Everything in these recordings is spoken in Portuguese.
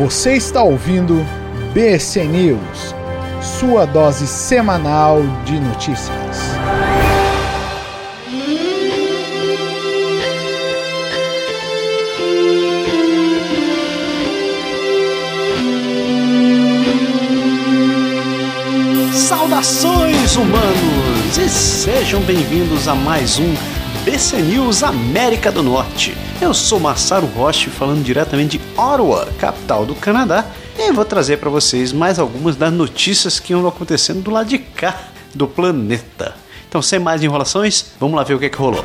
Você está ouvindo BC News, sua dose semanal de notícias. Saudações humanos e sejam bem-vindos a mais um BC News América do Norte. Eu sou Massaro Roche falando diretamente de Ottawa, capital do Canadá, e vou trazer para vocês mais algumas das notícias que andam acontecendo do lado de cá do planeta. Então, sem mais enrolações, vamos lá ver o que, é que rolou.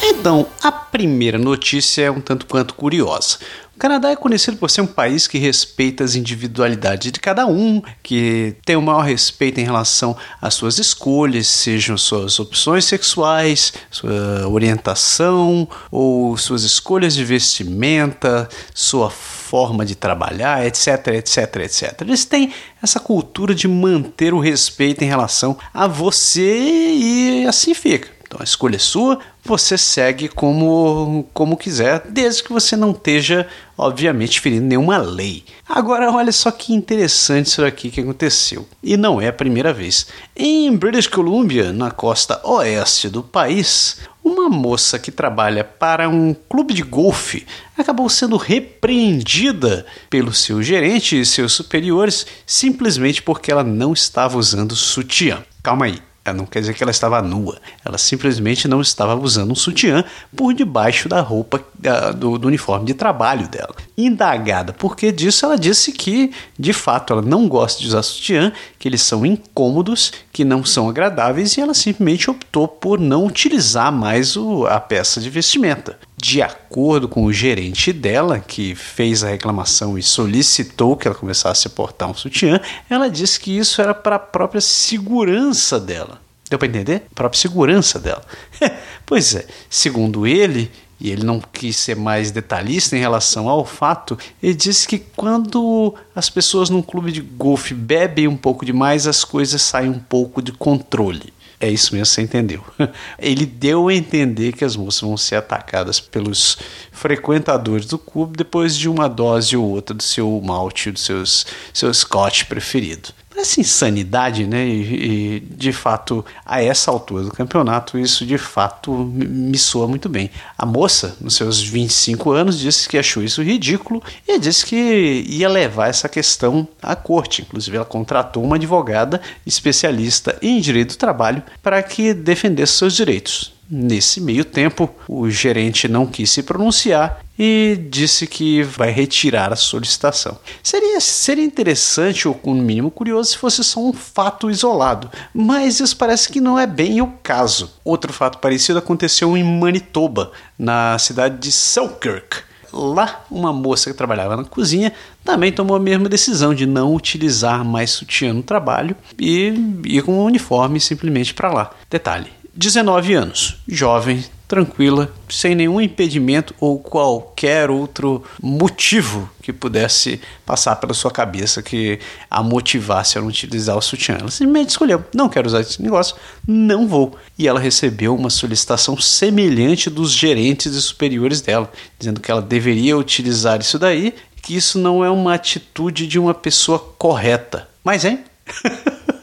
Então, a primeira notícia é um tanto quanto curiosa. Canadá é conhecido por ser um país que respeita as individualidades de cada um, que tem o maior respeito em relação às suas escolhas, sejam suas opções sexuais, sua orientação ou suas escolhas de vestimenta, sua forma de trabalhar, etc, etc, etc. Eles têm essa cultura de manter o respeito em relação a você e assim fica. Então a escolha é sua, você segue como, como quiser, desde que você não esteja, obviamente, ferindo nenhuma lei. Agora, olha só que interessante isso aqui que aconteceu. E não é a primeira vez. Em British Columbia, na costa oeste do país, uma moça que trabalha para um clube de golfe acabou sendo repreendida pelo seu gerente e seus superiores simplesmente porque ela não estava usando sutiã. Calma aí. Ela não quer dizer que ela estava nua, ela simplesmente não estava usando um sutiã por debaixo da roupa uh, do, do, uniforme de trabalho dela. Indagada por que disso, ela disse que de fato ela não gosta de usar sutiã, que eles são incômodos, que não são agradáveis e ela simplesmente optou por não utilizar mais o, a peça de vestimenta de acordo com o gerente dela, que fez a reclamação e solicitou que ela começasse a portar um sutiã, ela disse que isso era para a própria segurança dela. Deu para entender? A própria segurança dela. pois é, segundo ele, e ele não quis ser mais detalhista em relação ao fato, ele disse que quando as pessoas num clube de golfe bebem um pouco demais, as coisas saem um pouco de controle. É isso mesmo, você entendeu. Ele deu a entender que as moças vão ser atacadas pelos frequentadores do clube depois de uma dose ou outra do seu malte, do seus, seu scotch preferido. Parece insanidade, né? E, e, de fato, a essa altura do campeonato, isso de fato me soa muito bem. A moça, nos seus 25 anos, disse que achou isso ridículo e disse que ia levar essa questão à corte. Inclusive, ela contratou uma advogada especialista em direito do trabalho para que defendesse seus direitos. Nesse meio tempo, o gerente não quis se pronunciar e disse que vai retirar a solicitação. Seria, seria interessante ou, no mínimo, curioso se fosse só um fato isolado, mas isso parece que não é bem o caso. Outro fato parecido aconteceu em Manitoba, na cidade de Selkirk. Lá, uma moça que trabalhava na cozinha também tomou a mesma decisão de não utilizar mais sutiã no trabalho e ir com o uniforme simplesmente para lá. Detalhe: 19 anos, jovem, tranquila, sem nenhum impedimento ou qualquer outro motivo que pudesse passar pela sua cabeça que a motivasse a não utilizar o sutiã. Ela simplesmente escolheu: não quero usar esse negócio, não vou. E ela recebeu uma solicitação semelhante dos gerentes e superiores dela, dizendo que ela deveria utilizar isso daí, que isso não é uma atitude de uma pessoa correta. Mas, hein?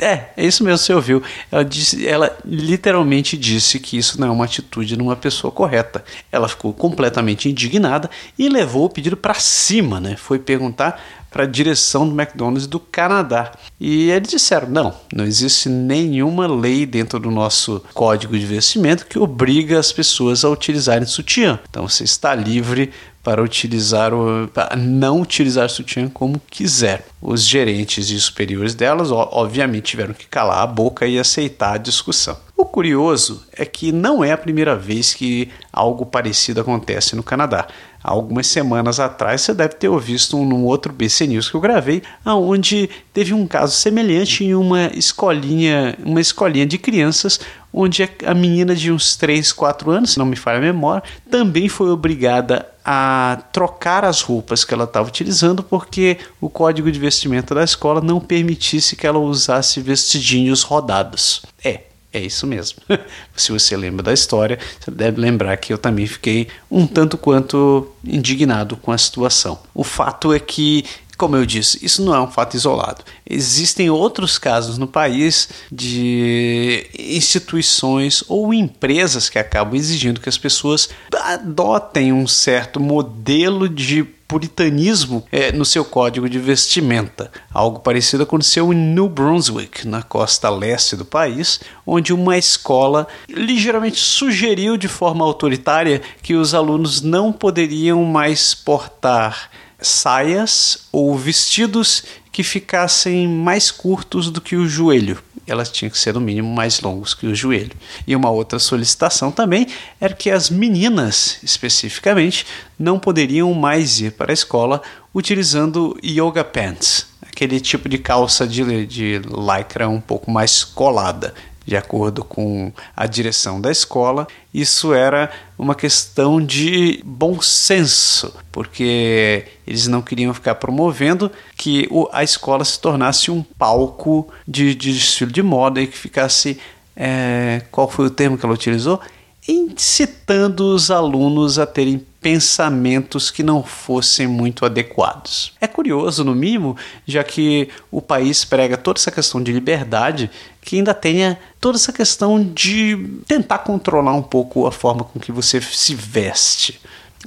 É, é isso mesmo, você ouviu. Ela, disse, ela literalmente disse que isso não é uma atitude de uma pessoa correta. Ela ficou completamente indignada e levou o pedido para cima, né? Foi perguntar para a direção do McDonald's do Canadá. E eles disseram: não, não existe nenhuma lei dentro do nosso código de vestimento que obriga as pessoas a utilizarem sutiã. Então você está livre para utilizar o, para não utilizar sutiã como quiser. Os gerentes e superiores delas, obviamente, tiveram que calar a boca e aceitar a discussão. O curioso é que não é a primeira vez que algo parecido acontece no Canadá. Algumas semanas atrás você deve ter visto um, num outro BC News que eu gravei, aonde teve um caso semelhante em uma escolinha, uma escolinha de crianças, onde a menina de uns 3, 4 anos, se não me falha a memória, também foi obrigada a trocar as roupas que ela estava utilizando porque o código de vestimenta da escola não permitisse que ela usasse vestidinhos rodados. É, É isso mesmo. Se você lembra da história, você deve lembrar que eu também fiquei um tanto quanto indignado com a situação. O fato é que como eu disse, isso não é um fato isolado. Existem outros casos no país de instituições ou empresas que acabam exigindo que as pessoas adotem um certo modelo de puritanismo é, no seu código de vestimenta. Algo parecido aconteceu em New Brunswick, na costa leste do país, onde uma escola ligeiramente sugeriu de forma autoritária que os alunos não poderiam mais portar saias ou vestidos que ficassem mais curtos do que o joelho. Elas tinham que ser no mínimo mais longos que o joelho. E uma outra solicitação também era que as meninas, especificamente, não poderiam mais ir para a escola utilizando yoga pants, aquele tipo de calça de, de lycra um pouco mais colada de acordo com a direção da escola, isso era uma questão de bom senso, porque eles não queriam ficar promovendo que a escola se tornasse um palco de, de desfile de moda e que ficasse. É, qual foi o termo que ela utilizou? Incitando os alunos a terem pensamentos que não fossem muito adequados. É curioso, no mínimo, já que o país prega toda essa questão de liberdade, que ainda tenha toda essa questão de tentar controlar um pouco a forma com que você se veste.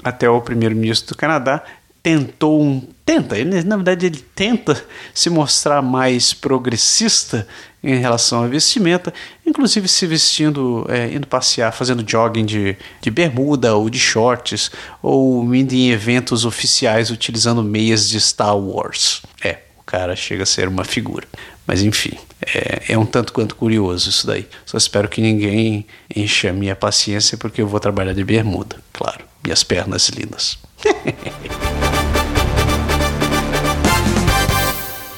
Até o primeiro-ministro do Canadá tentou um tenta, ele, na verdade ele tenta se mostrar mais progressista em relação à vestimenta, inclusive se vestindo, é, indo passear, fazendo jogging de, de bermuda ou de shorts, ou indo em eventos oficiais utilizando meias de Star Wars. É, o cara chega a ser uma figura. Mas enfim, é, é um tanto quanto curioso isso daí. Só espero que ninguém encha minha paciência porque eu vou trabalhar de bermuda, claro. Minhas pernas lindas.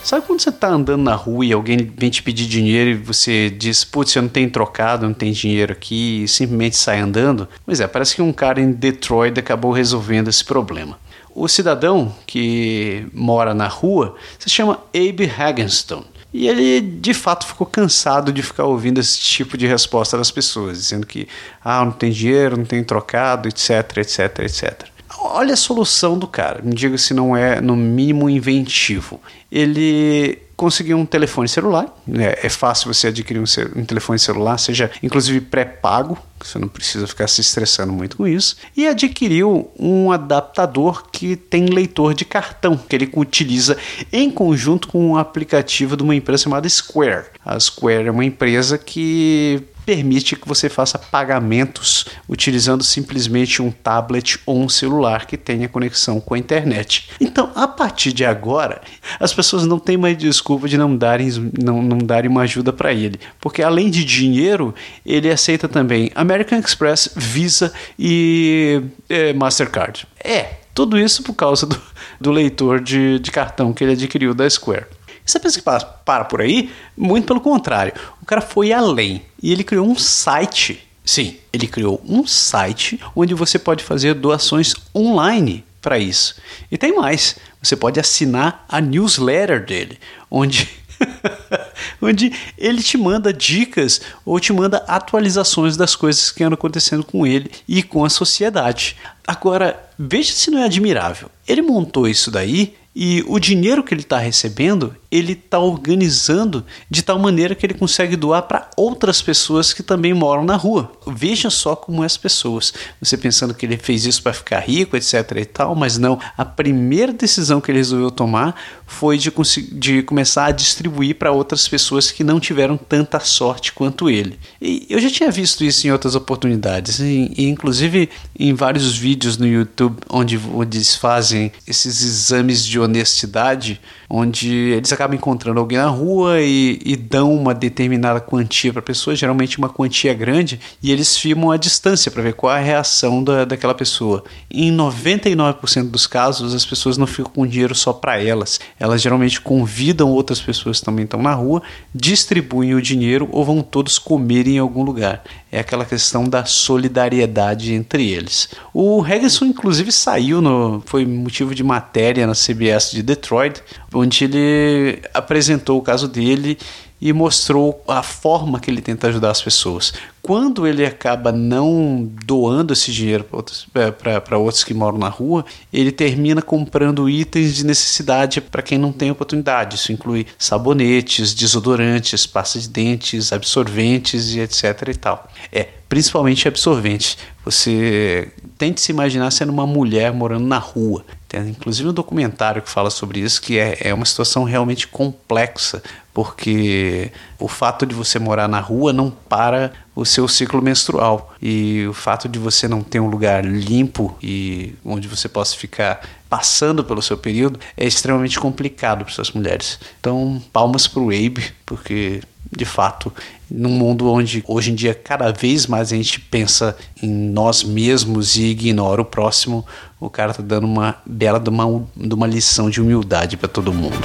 Sabe quando você está andando na rua e alguém vem te pedir dinheiro e você diz, putz, eu não tenho trocado, não tenho dinheiro aqui, e simplesmente sai andando? Pois é, parece que um cara em Detroit acabou resolvendo esse problema. O cidadão que mora na rua se chama Abe Hagenston. E ele de fato ficou cansado de ficar ouvindo esse tipo de resposta das pessoas, dizendo que ah, não tem dinheiro, não tem trocado, etc, etc, etc. Olha a solução do cara, me diga se não é no mínimo inventivo. Ele conseguiu um telefone celular, é, é fácil você adquirir um, um, telefone celular, seja inclusive pré-pago, você não precisa ficar se estressando muito com isso, e adquiriu um adaptador que tem leitor de cartão, que ele utiliza em conjunto com um aplicativo de uma empresa chamada Square. A Square é uma empresa que permite que você faça pagamentos utilizando simplesmente um tablet ou um celular que tenha conexão com a internet. Então, a partir de agora, as pessoas não têm mais desculpa de não darem, não, não darem uma ajuda para ele, porque além de dinheiro, ele aceita também American Express, Visa e é, Mastercard. É, tudo isso por causa do, do leitor de, de cartão que ele adquiriu da Square. Você pensa que para, para por aí? Muito pelo contrário. O cara foi além e ele criou um site. Sim, ele criou um site onde você pode fazer doações online para isso. E tem mais, você pode assinar a newsletter dele, onde onde ele te manda dicas ou te manda atualizações das coisas que andam acontecendo com ele e com a sociedade. Agora, veja se não é admirável. Ele montou isso daí e o dinheiro que ele está recebendo, ele está organizando de tal maneira que ele consegue doar para outras pessoas que também moram na rua. Veja só como é as pessoas. Você pensando que ele fez isso para ficar rico, etc. e tal, mas não. A primeira decisão que ele resolveu tomar foi de, de começar a distribuir para outras pessoas que não tiveram tanta sorte quanto ele. E eu já tinha visto isso em outras oportunidades, e, e inclusive em vários vídeos no YouTube onde, onde eles fazem esses exames de honestidade, onde eles acabam encontrando alguém na rua e, e dão uma determinada quantia para a pessoa, geralmente uma quantia grande, e eles filmam a distância para ver qual é a reação da, daquela pessoa. Em 99% dos casos, as pessoas não ficam com dinheiro só para elas, elas geralmente convidam outras pessoas que também estão na rua, distribuem o dinheiro ou vão todos comer em algum lugar. É aquela questão da solidariedade entre eles. O Hegginson, inclusive, saiu, no, foi motivo de matéria na CBS de Detroit, onde ele apresentou o caso dele e mostrou a forma que ele tenta ajudar as pessoas. Quando ele acaba não doando esse dinheiro para outros, é, outros que moram na rua, ele termina comprando itens de necessidade para quem não tem oportunidade. Isso inclui sabonetes, desodorantes, pasta de dentes, absorventes e etc e tal. É, principalmente absorvente. Você tente se imaginar sendo uma mulher morando na rua. Tem inclusive um documentário que fala sobre isso, que é, é uma situação realmente complexa, porque o fato de você morar na rua não para o seu ciclo menstrual. E o fato de você não ter um lugar limpo e onde você possa ficar passando pelo seu período é extremamente complicado para essas mulheres. Então, palmas para o Abe, porque de fato, num mundo onde hoje em dia cada vez mais a gente pensa em nós mesmos e ignora o próximo, o cara tá dando uma bela de uma, de uma lição de humildade para todo mundo.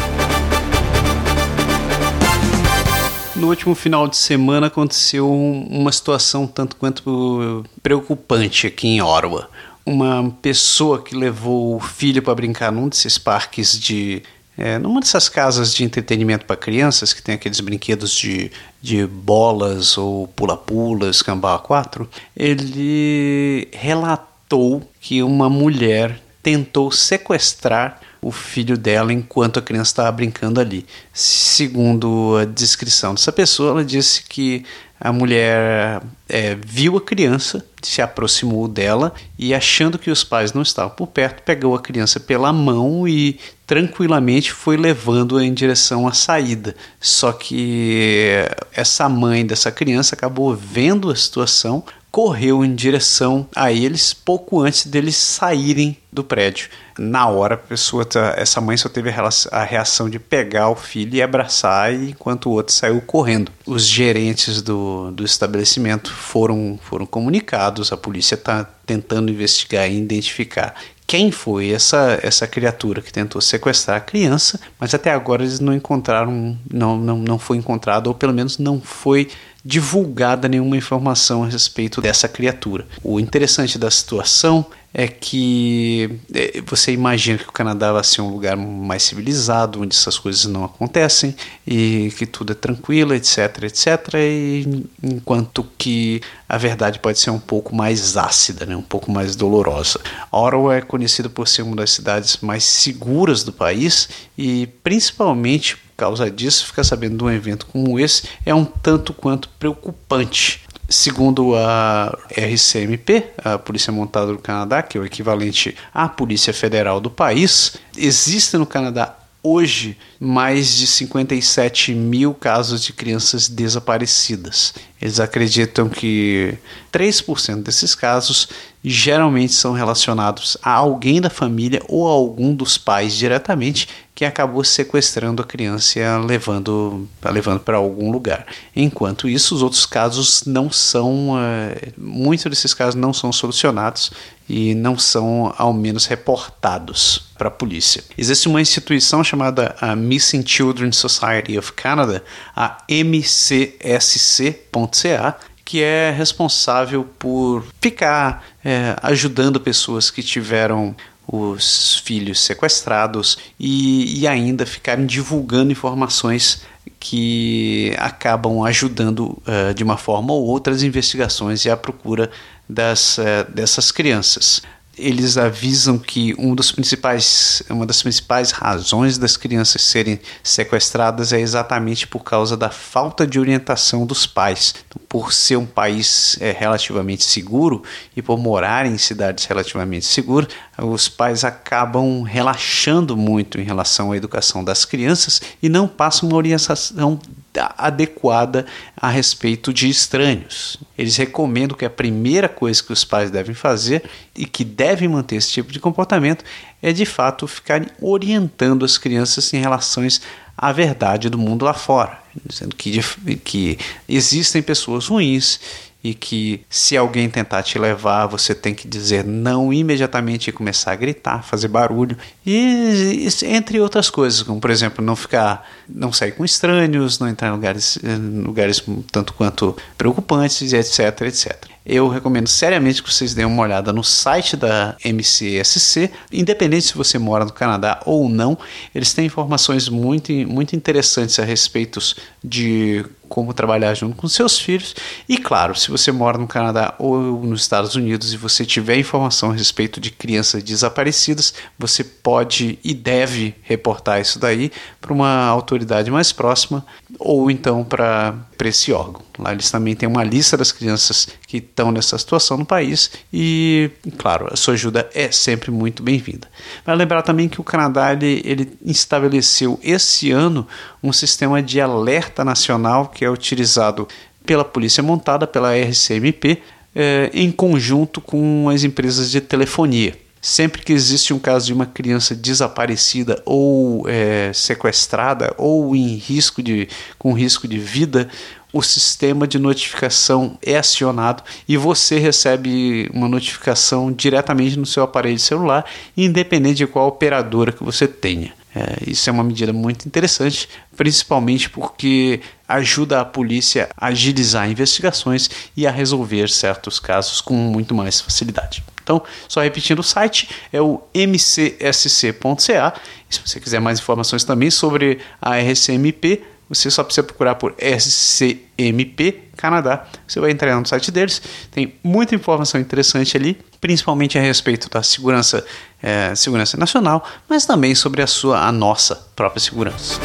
No último final de semana aconteceu uma situação tanto quanto preocupante aqui em Orwa. Uma pessoa que levou o filho para brincar num desses parques de é, numa dessas casas de entretenimento para crianças, que tem aqueles brinquedos de, de bolas ou pula-pulas, cambau 4, ele relatou que uma mulher tentou sequestrar o filho dela enquanto a criança estava brincando ali. Segundo a descrição dessa pessoa, ela disse que a mulher é, viu a criança, se aproximou dela e, achando que os pais não estavam por perto, pegou a criança pela mão e tranquilamente foi levando-a em direção à saída. Só que essa mãe dessa criança acabou vendo a situação, correu em direção a eles pouco antes deles saírem do prédio. Na hora, a pessoa, tá, essa mãe só teve a reação de pegar o filho e abraçar, enquanto o outro saiu correndo. Os gerentes do, do estabelecimento foram, foram comunicados, a polícia está tentando investigar e identificar quem foi essa, essa criatura que tentou sequestrar a criança, mas até agora eles não encontraram, não, não, não foi encontrado, ou pelo menos não foi divulgada nenhuma informação a respeito dessa criatura. O interessante da situação é que é, você imagina que o Canadá vai ser um lugar mais civilizado, onde essas coisas não acontecem e que tudo é tranquilo, etc, etc. E, enquanto que a verdade pode ser um pouco mais ácida, né? um pouco mais dolorosa. Ottawa é conhecido por ser uma das cidades mais seguras do país e principalmente causa disso, ficar sabendo de um evento como esse é um tanto quanto preocupante. Segundo a RCMP, a Polícia Montada do Canadá, que é o equivalente à Polícia Federal do país, existe no Canadá hoje mais de 57 mil casos de crianças desaparecidas. Eles acreditam que 3% desses casos geralmente são relacionados a alguém da família ou a algum dos pais diretamente que acabou sequestrando a criança e levando, para algum lugar. Enquanto isso, os outros casos não são, uh, muitos desses casos não são solucionados e não são, ao menos, reportados para a polícia. Existe uma instituição chamada a Missing Children Society of Canada, a mcsc.ca, que é responsável por ficar é, ajudando pessoas que tiveram os filhos sequestrados e, e ainda ficarem divulgando informações que acabam ajudando uh, de uma forma ou outra as investigações e a procura das, uh, dessas crianças eles avisam que um dos principais, uma das principais razões das crianças serem sequestradas é exatamente por causa da falta de orientação dos pais. Então, por ser um país é, relativamente seguro e por morar em cidades relativamente seguras, os pais acabam relaxando muito em relação à educação das crianças e não passam uma orientação adequada a respeito de estranhos. Eles recomendam que a primeira coisa que os pais devem fazer e que devem manter esse tipo de comportamento é de fato ficarem orientando as crianças em relação à verdade do mundo lá fora, dizendo que, que existem pessoas ruins e que se alguém tentar te levar, você tem que dizer não imediatamente e começar a gritar, fazer barulho e entre outras coisas, como por exemplo, não ficar, não sair com estranhos, não entrar em lugares, lugares tanto quanto preocupantes, etc, etc. eu recomendo seriamente que vocês deem uma olhada no site da MCSC, independente se você mora no Canadá ou não, eles têm informações muito, muito interessantes a respeito de como trabalhar junto com seus filhos. E claro, se você mora no Canadá ou nos Estados Unidos e você tiver informação a respeito de crianças desaparecidas, você pode e deve reportar isso daí para uma autoridade mais próxima ou então para esse órgão. Lá eles também têm uma lista das crianças que estão nessa situação no país e, claro, a sua ajuda é sempre muito bem-vinda. Vai lembrar também que o Canadá ele, ele estabeleceu esse ano um sistema de alerta nacional que é utilizado pela Polícia Montada, pela RCMP, eh, em conjunto com as empresas de telefonia. Sempre que existe um caso de uma criança desaparecida ou é, sequestrada ou em risco de, com risco de vida, o sistema de notificação é acionado e você recebe uma notificação diretamente no seu aparelho celular, independente de qual operadora que você tenha. É, isso é uma medida muito interessante, principalmente porque ajuda a polícia a agilizar investigações e a resolver certos casos com muito mais facilidade. Então, só repetindo o site, é o mcsc.ca. Se você quiser mais informações também sobre a RCMP, você só precisa procurar por SCMP Canadá. Você vai entrar no site deles. Tem muita informação interessante ali, principalmente a respeito da segurança, é, segurança nacional, mas também sobre a sua, a nossa própria segurança.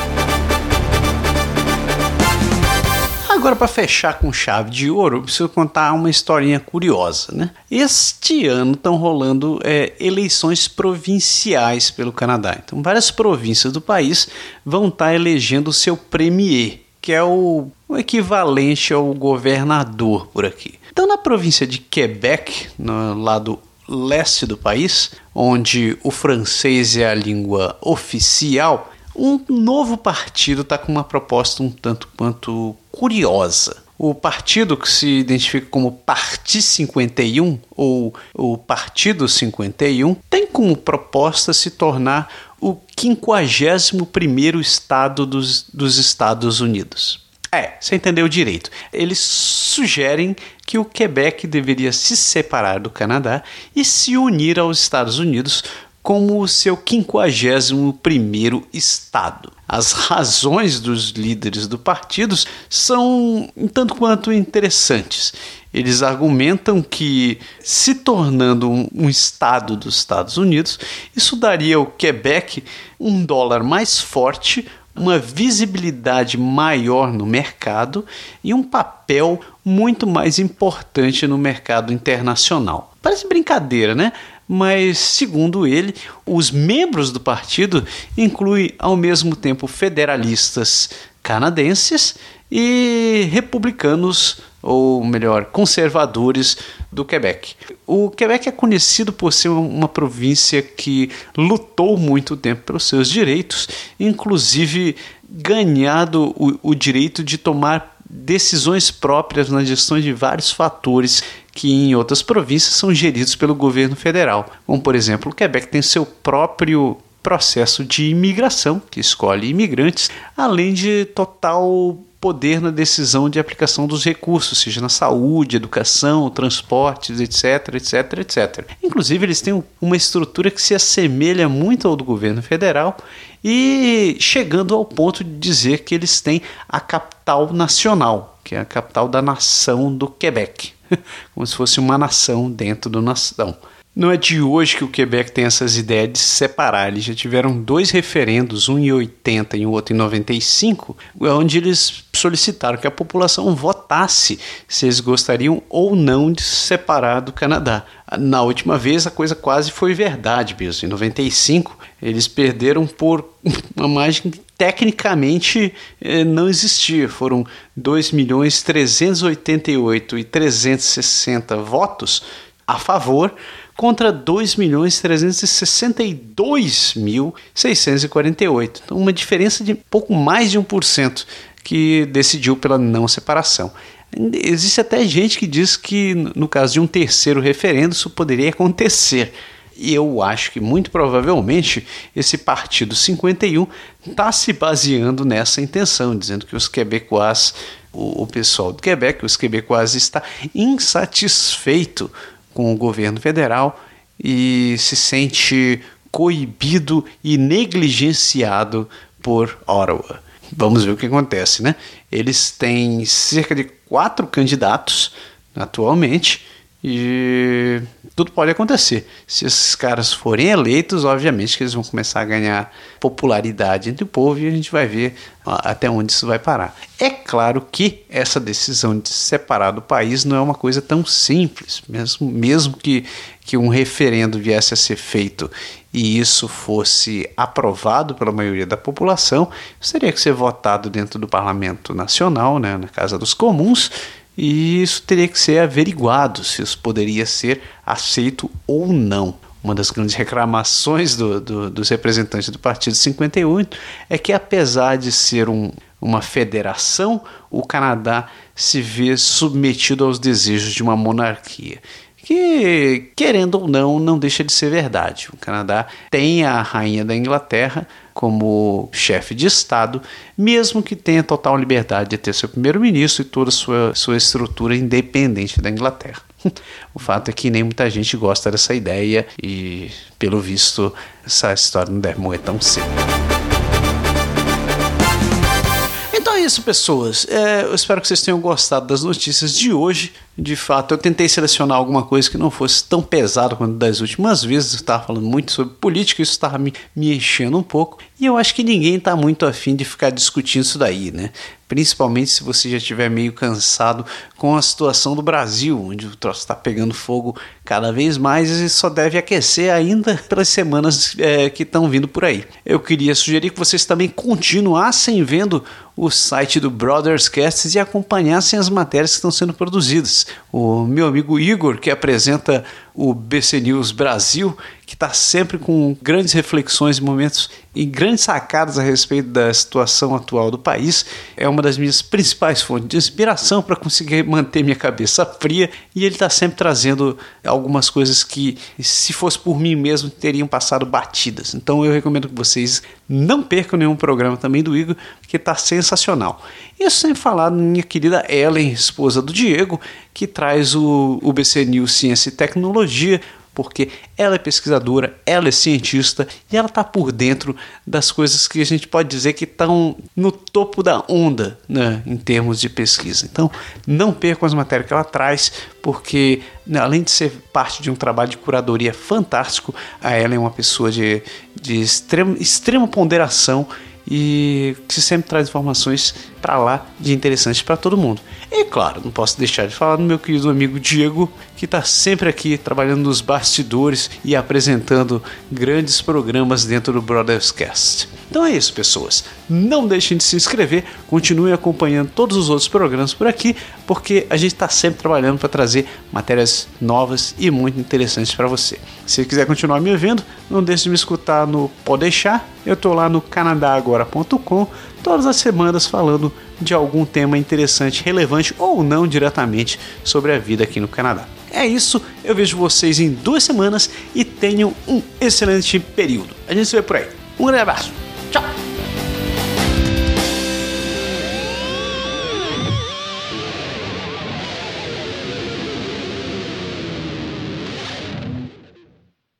Agora, para fechar com chave de ouro, eu preciso contar uma historinha curiosa. Né? Este ano estão rolando é, eleições provinciais pelo Canadá. Então, várias províncias do país vão estar tá elegendo o seu premier, que é o, o equivalente ao governador por aqui. Então, na província de Quebec, no lado leste do país, onde o francês é a língua oficial, um novo partido está com uma proposta um tanto quanto curiosa. O partido que se identifica como Parti 51 ou o Partido 51 tem como proposta se tornar o 51º estado dos, dos Estados Unidos. É, você entendeu direito. Eles sugerem que o Quebec deveria se separar do Canadá e se unir aos Estados Unidos como o seu 51º estado. As razões dos líderes do partido são um tanto quanto interessantes. Eles argumentam que, se tornando um, estado dos Estados Unidos, isso daria ao Quebec um dólar mais forte, uma visibilidade maior no mercado e um papel muito mais importante no mercado internacional. Parece brincadeira, né? Mas, segundo ele, os membros do partido incluem ao mesmo tempo federalistas canadenses e republicanos, ou melhor, conservadores do Quebec. O Quebec é conhecido por ser uma província que lutou muito tempo pelos seus direitos, inclusive ganhado o, o direito de tomar decisões próprias na gestão de vários fatores que em outras províncias são geridos pelo governo federal. Como, por exemplo, o Quebec tem seu próprio processo de imigração, que escolhe imigrantes, além de total poder na decisão de aplicação dos recursos, seja na saúde, educação, transportes, etc, etc, etc. Inclusive, eles têm uma estrutura que se assemelha muito ao do governo federal e chegando ao ponto de dizer que eles têm a capital nacional, que é a capital da nação do Quebec, como se fosse uma nação dentro do nação. Não é de hoje que o Quebec tem essas ideias de se separar. Eles já tiveram dois referendos, um em 80 e o outro em 95, onde eles solicitaram que a população votasse se eles gostariam ou não de se separar do Canadá. Na última vez a coisa quase foi verdade mesmo. Em 95 eles perderam por uma margem tecnicamente eh, não existia. Foram 2 milhões 388 e 360 votos a favor contra 2.362.648. Então, uma diferença de pouco mais de 1% que decidiu pela não separação. Existe até gente que diz que, no caso de um terceiro referendo, isso poderia acontecer. E eu acho que muito provavelmente esse partido 51 está se baseando nessa intenção, dizendo que os quebecois o, o pessoal do Quebec, os quebecois, está insatisfeito com o governo federal e se sente coibido e negligenciado por Ottawa. Vamos ver o que acontece, né? Eles têm cerca de quatro candidatos atualmente e tudo pode acontecer. Se esses caras forem eleitos, obviamente que eles vão começar a ganhar popularidade entre o povo e a gente vai ver até onde isso vai parar. É claro que essa decisão de se separar do país não é uma coisa tão simples, mesmo, mesmo que, que um referendo viesse a ser feito e isso fosse aprovado pela maioria da população, teria que ser votado dentro do Parlamento Nacional, né, na Casa dos Comuns, e isso teria que ser averiguado se isso poderia ser aceito ou não. Uma das grandes reclamações do, do, dos representantes do Partido 58 é que, apesar de ser um, uma federação, o Canadá se vê submetido aos desejos de uma monarquia que, querendo ou não, não deixa de ser verdade. O Canadá tem a rainha da Inglaterra como chefe de Estado, mesmo que tenha total liberdade de ter seu primeiro-ministro e toda a sua, sua estrutura independente da Inglaterra. O fato é que nem muita gente gosta dessa ideia e, pelo visto, essa história não deve morrer tão cedo. Isso, pessoas. É, eu espero que vocês tenham gostado das notícias de hoje. De fato, eu tentei selecionar alguma coisa que não fosse tão pesado quanto das últimas vezes. Eu estava falando muito sobre política, isso estava me, me enchendo um pouco. E eu acho que ninguém está muito afim de ficar discutindo isso daí, né? Principalmente se você já estiver meio cansado com a situação do Brasil, onde o troço está pegando fogo cada vez mais e só deve aquecer ainda pelas semanas é, que estão vindo por aí. Eu queria sugerir que vocês também continuassem vendo o site do Brothers Casts e acompanhassem as matérias que estão sendo produzidas o meu amigo Igor, que apresenta o BC News Brasil, que está sempre com grandes reflexões momentos e grandes sacadas a respeito da situação atual do país. É uma das minhas principais fontes de inspiração para conseguir manter minha cabeça fria e ele está sempre trazendo algumas coisas que, se fosse por mim mesmo, teriam passado batidas. Então eu recomendo que vocês não percam nenhum programa também do Igor, que está sensacional. Isso sem falar minha querida Ellen, esposa do Diego, que traz o, o BC News Ciência e Tecnologia, porque ela é pesquisadora, ela é cientista e ela está por dentro das coisas que a gente pode dizer que estão no topo da onda né, em termos de pesquisa. Então, não percam as matérias que ela traz, porque né, além de ser parte de um trabalho de curadoria fantástico, a ela é uma pessoa de, de extrema, extrema ponderação e que sempre traz informações para lá de interessantes para todo mundo. E claro, não posso deixar de falar do meu querido amigo Diego, que está sempre aqui trabalhando nos bastidores e apresentando grandes programas dentro do Brothers Cast. Então é isso, pessoas. Não deixem de se inscrever, continuem acompanhando todos os outros programas por aqui, porque a gente está sempre trabalhando para trazer matérias novas e muito interessantes para você. Se quiser continuar me vendo, não deixe de me escutar no Pode Deixar. Eu estou lá no canadagora.com todas as semanas falando de algum tema interessante, relevante ou não diretamente sobre a vida aqui no Canadá. É isso, eu vejo vocês em duas semanas e tenham um excelente período. A gente se vê por aí. Um grande abraço. Tchau!